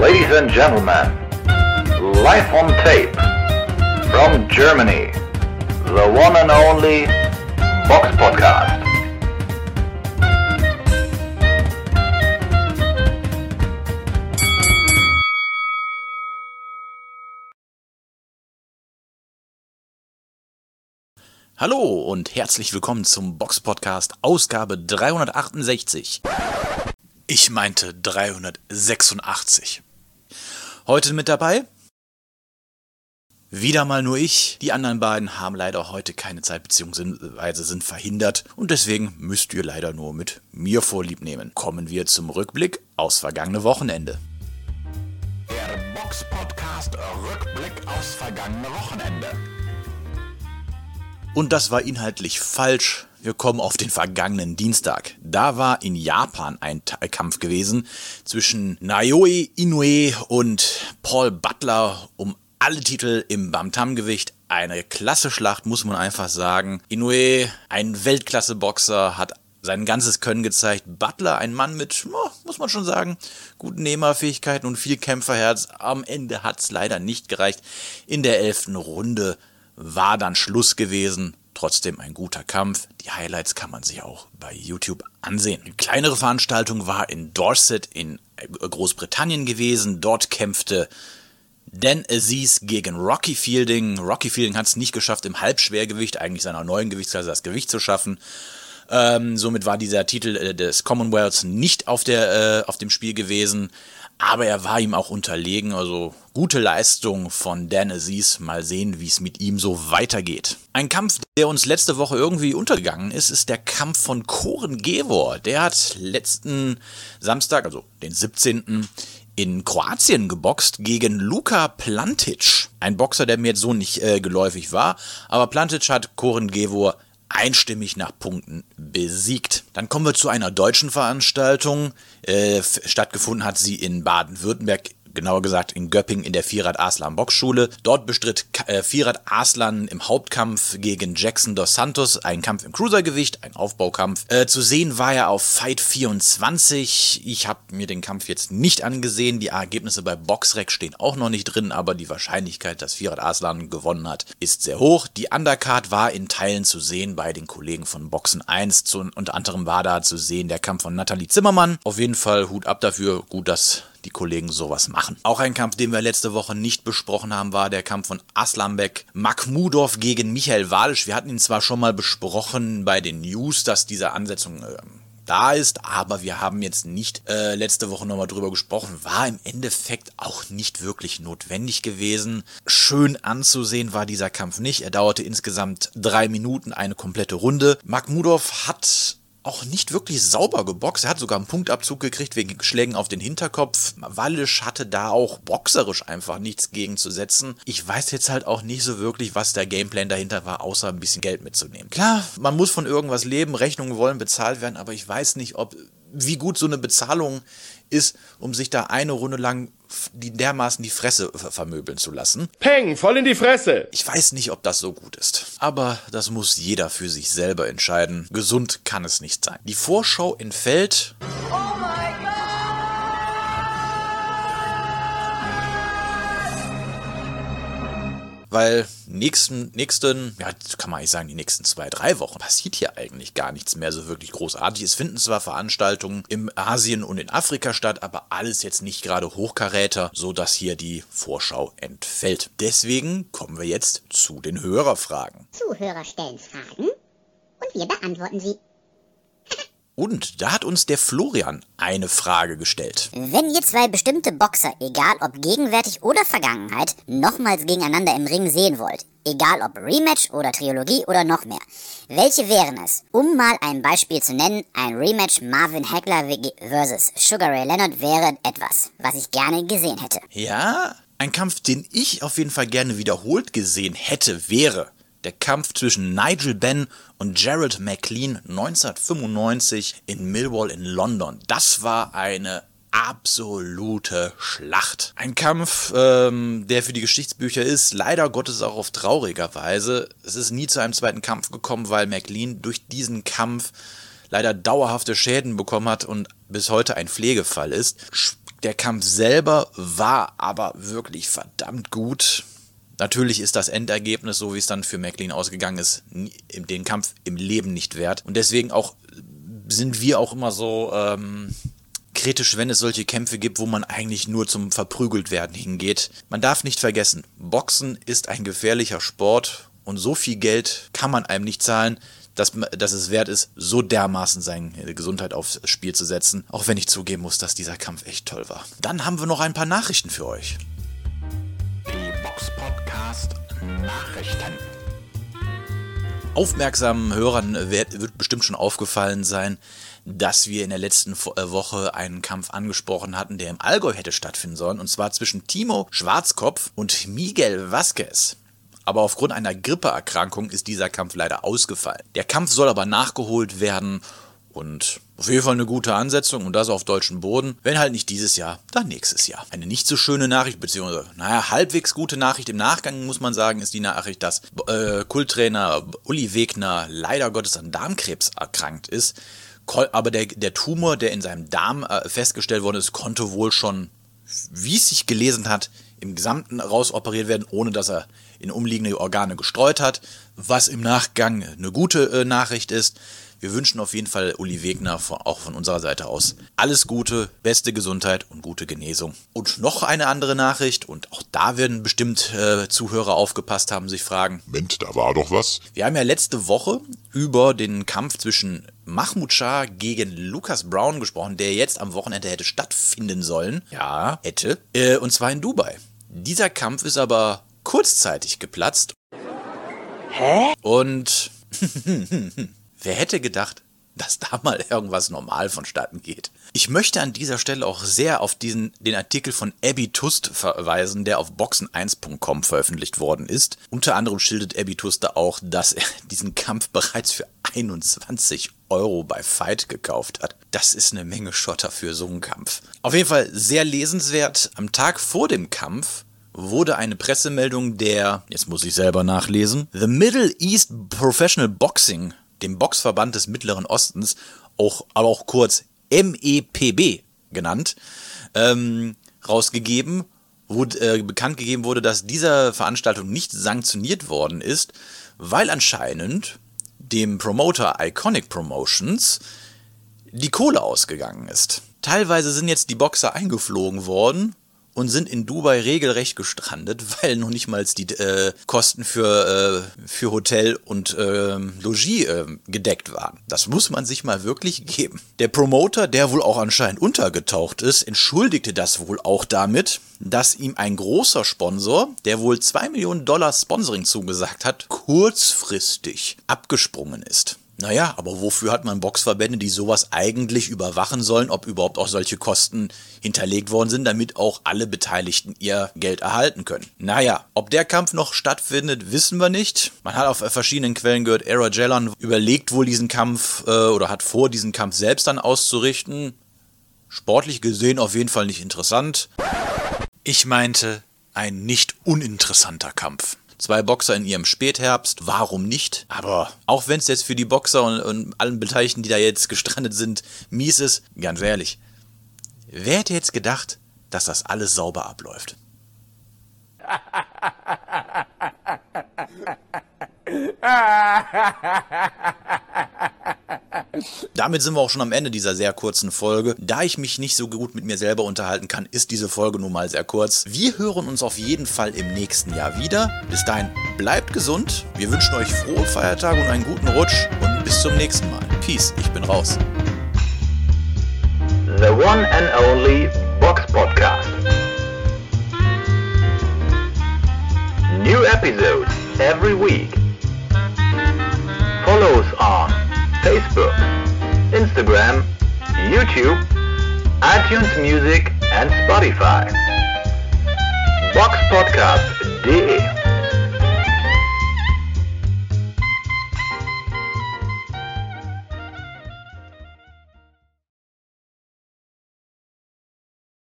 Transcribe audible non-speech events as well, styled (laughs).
Ladies and gentlemen, live on tape from Germany, the one and only Box Podcast. Hallo und herzlich willkommen zum Box Podcast Ausgabe 368. Ich meinte 386. Heute mit dabei wieder mal nur ich. Die anderen beiden haben leider heute keine Zeit bzw. sind verhindert und deswegen müsst ihr leider nur mit mir vorlieb nehmen. Kommen wir zum Rückblick aus vergangene Wochenende. Der Box Podcast Rückblick aus vergangene Wochenende. Und das war inhaltlich falsch. Wir kommen auf den vergangenen Dienstag. Da war in Japan ein Kampf gewesen zwischen Naoe Inoue und Paul Butler um alle Titel im Bamtam-Gewicht. Eine klasse Schlacht, muss man einfach sagen. Inoue, ein Weltklasse-Boxer, hat sein ganzes Können gezeigt. Butler, ein Mann mit, muss man schon sagen, guten Nehmerfähigkeiten und viel Kämpferherz. Am Ende hat es leider nicht gereicht. In der elften Runde war dann Schluss gewesen. Trotzdem ein guter Kampf. Die Highlights kann man sich auch bei YouTube ansehen. Eine kleinere Veranstaltung war in Dorset in Großbritannien gewesen. Dort kämpfte Dan Aziz gegen Rocky Fielding. Rocky Fielding hat es nicht geschafft, im Halbschwergewicht, eigentlich seiner neuen Gewichtsklasse, das Gewicht zu schaffen. Ähm, somit war dieser Titel äh, des Commonwealths nicht auf, der, äh, auf dem Spiel gewesen aber er war ihm auch unterlegen. Also gute Leistung von Dan Aziz. Mal sehen, wie es mit ihm so weitergeht. Ein Kampf, der uns letzte Woche irgendwie untergegangen ist, ist der Kampf von Koren Gevor. Der hat letzten Samstag, also den 17 in Kroatien geboxt gegen Luka Plantic. Ein Boxer, der mir jetzt so nicht äh, geläufig war. Aber Plantic hat Koren Gevor einstimmig nach Punkten besiegt. Dann kommen wir zu einer deutschen Veranstaltung. Äh, stattgefunden hat sie in Baden-Württemberg genauer gesagt in Göpping in der Vierrad Aslan Boxschule. Dort bestritt äh, Vierrad Aslan im Hauptkampf gegen Jackson dos Santos einen Kampf im Cruisergewicht, ein Aufbaukampf. Äh, zu sehen war er auf Fight 24. Ich habe mir den Kampf jetzt nicht angesehen. Die Ergebnisse bei Boxrec stehen auch noch nicht drin, aber die Wahrscheinlichkeit, dass Vierrad Aslan gewonnen hat, ist sehr hoch. Die Undercard war in Teilen zu sehen bei den Kollegen von Boxen 1. Zu, unter anderem war da zu sehen der Kampf von Nathalie Zimmermann. Auf jeden Fall Hut ab dafür. Gut, dass die Kollegen sowas machen. Auch ein Kampf, den wir letzte Woche nicht besprochen haben, war der Kampf von Aslanbek Makhmudov gegen Michael Walisch. Wir hatten ihn zwar schon mal besprochen bei den News, dass diese Ansetzung äh, da ist, aber wir haben jetzt nicht äh, letzte Woche nochmal drüber gesprochen, war im Endeffekt auch nicht wirklich notwendig gewesen. Schön anzusehen war dieser Kampf nicht. Er dauerte insgesamt drei Minuten, eine komplette Runde. Makhmudov hat auch nicht wirklich sauber geboxt. Er hat sogar einen Punktabzug gekriegt wegen Schlägen auf den Hinterkopf. Wallisch hatte da auch boxerisch einfach nichts gegenzusetzen. Ich weiß jetzt halt auch nicht so wirklich, was der Gameplan dahinter war, außer ein bisschen Geld mitzunehmen. Klar, man muss von irgendwas leben, Rechnungen wollen bezahlt werden, aber ich weiß nicht, ob wie gut so eine Bezahlung ist, um sich da eine Runde lang die dermaßen die Fresse vermöbeln zu lassen. Peng, voll in die Fresse! Ich weiß nicht, ob das so gut ist. Aber das muss jeder für sich selber entscheiden. Gesund kann es nicht sein. Die Vorschau entfällt. Weil nächsten, nächsten, ja, kann man eigentlich sagen, die nächsten zwei, drei Wochen passiert hier eigentlich gar nichts mehr so wirklich großartig. Es finden zwar Veranstaltungen im Asien und in Afrika statt, aber alles jetzt nicht gerade Hochkaräter, so dass hier die Vorschau entfällt. Deswegen kommen wir jetzt zu den Hörerfragen. Zuhörer stellen Fragen und wir beantworten sie. Und da hat uns der Florian eine Frage gestellt. Wenn ihr zwei bestimmte Boxer, egal ob gegenwärtig oder Vergangenheit, nochmals gegeneinander im Ring sehen wollt, egal ob Rematch oder Trilogie oder noch mehr, welche wären es? Um mal ein Beispiel zu nennen, ein Rematch Marvin Hagler vs. Sugar Ray Leonard wäre etwas, was ich gerne gesehen hätte. Ja, ein Kampf, den ich auf jeden Fall gerne wiederholt gesehen hätte, wäre der Kampf zwischen Nigel Benn und Gerald McLean 1995 in Millwall in London. Das war eine absolute Schlacht. Ein Kampf, ähm, der für die Geschichtsbücher ist, leider Gottes auch auf trauriger Weise. Es ist nie zu einem zweiten Kampf gekommen, weil McLean durch diesen Kampf leider dauerhafte Schäden bekommen hat und bis heute ein Pflegefall ist Der Kampf selber war aber wirklich verdammt gut. Natürlich ist das Endergebnis, so wie es dann für McLean ausgegangen ist, den Kampf im Leben nicht wert. Und deswegen auch sind wir auch immer so ähm, kritisch, wenn es solche Kämpfe gibt, wo man eigentlich nur zum Verprügeltwerden hingeht. Man darf nicht vergessen, Boxen ist ein gefährlicher Sport und so viel Geld kann man einem nicht zahlen, dass, dass es wert ist, so dermaßen seine Gesundheit aufs Spiel zu setzen. Auch wenn ich zugeben muss, dass dieser Kampf echt toll war. Dann haben wir noch ein paar Nachrichten für euch. Box Podcast Nachrichten. Aufmerksamen Hörern wird, bestimmt schon aufgefallen sein, dass wir in der letzten äh, Woche einen Kampf angesprochen hatten, der im Allgäu hätte stattfinden sollen, und zwar zwischen Timo Schwarzkopf und Miguel Vasquez aber aufgrund einer Grippeerkrankung ist dieser Kampf leider ausgefallen. Der Kampf soll aber nachgeholt werden und auf jeden Fall eine gute Ansetzung und das auf deutschem Boden. Wenn halt nicht dieses Jahr, dann nächstes Jahr. Eine nicht so schöne Nachricht, beziehungsweise, naja, halbwegs gute Nachricht im Nachgang, muss man sagen, ist die Nachricht, dass äh, Kulttrainer Uli Wegner leider Gottes an Darmkrebs erkrankt ist. Aber der, der Tumor, der in seinem Darm äh, festgestellt worden ist, konnte wohl schon, wie es sich gelesen hat, im Gesamten rausoperiert werden, ohne dass er in umliegende Organe gestreut hat, was im Nachgang eine gute äh, Nachricht ist. Wir wünschen auf jeden Fall Uli Wegner auch von unserer Seite aus alles Gute, beste Gesundheit und gute Genesung. Und noch eine andere Nachricht, und auch da werden bestimmt äh, Zuhörer aufgepasst haben, sich fragen. Mensch, da war doch was. Wir haben ja letzte Woche über den Kampf zwischen Mahmoud Shah gegen Lucas Brown gesprochen, der jetzt am Wochenende hätte stattfinden sollen. Ja, hätte. Äh, und zwar in Dubai. Dieser Kampf ist aber kurzzeitig geplatzt. Hä? Und (laughs) (laughs) wer hätte gedacht, dass da mal irgendwas normal vonstatten geht. Ich möchte an dieser Stelle auch sehr auf diesen, den Artikel von Abby Tust verweisen, der auf boxen1.com veröffentlicht worden ist. Unter anderem schildert Abby Tust auch, dass er (laughs) diesen Kampf bereits für 21 Euro bei Fight gekauft hat. Das ist eine Menge Schotter für so einen Kampf. Auf jeden Fall sehr lesenswert. Am Tag vor dem Kampf wurde eine Pressemeldung der, jetzt muss ich selber nachlesen, The Middle East Professional Boxing, dem Boxverband des Mittleren Ostens, auch, aber auch kurz MEPB genannt, ähm, rausgegeben, wo äh, bekannt gegeben wurde, dass diese Veranstaltung nicht sanktioniert worden ist, weil anscheinend dem Promoter Iconic Promotions die Kohle ausgegangen ist. Teilweise sind jetzt die Boxer eingeflogen worden, und sind in Dubai regelrecht gestrandet, (laughs) weil noch nicht mal die äh, Kosten für, äh, für Hotel und äh, Logis äh, gedeckt waren. Das muss man sich mal wirklich geben. Der Promoter, der wohl auch anscheinend untergetaucht ist, entschuldigte das wohl auch damit, dass ihm ein großer Sponsor, der wohl 2 Millionen Dollar Sponsoring zugesagt hat, kurzfristig abgesprungen ist. Naja, aber wofür hat man Boxverbände, die sowas eigentlich überwachen sollen, ob überhaupt auch solche Kosten hinterlegt worden sind, damit auch alle Beteiligten ihr Geld erhalten können? Naja, ob der Kampf noch stattfindet, wissen wir nicht. Man hat auf verschiedenen Quellen gehört, Era Jellon überlegt wohl diesen Kampf äh, oder hat vor, diesen Kampf selbst dann auszurichten. Sportlich gesehen auf jeden Fall nicht interessant. Ich meinte, ein nicht uninteressanter Kampf. Zwei Boxer in ihrem Spätherbst, warum nicht? Aber auch wenn es jetzt für die Boxer und, und allen Beteiligten, die da jetzt gestrandet sind, mies ist, ganz ehrlich, wer hätte jetzt gedacht, dass das alles sauber abläuft? (laughs) Damit sind wir auch schon am Ende dieser sehr kurzen Folge. Da ich mich nicht so gut mit mir selber unterhalten kann, ist diese Folge nun mal sehr kurz. Wir hören uns auf jeden Fall im nächsten Jahr wieder. Bis dahin, bleibt gesund. Wir wünschen euch frohe Feiertage und einen guten Rutsch. Und bis zum nächsten Mal. Peace, ich bin raus. The one and only Box Podcast. New episodes every week. Follow us on Facebook, Instagram, YouTube, iTunes Music and Spotify. Boxpodcast.de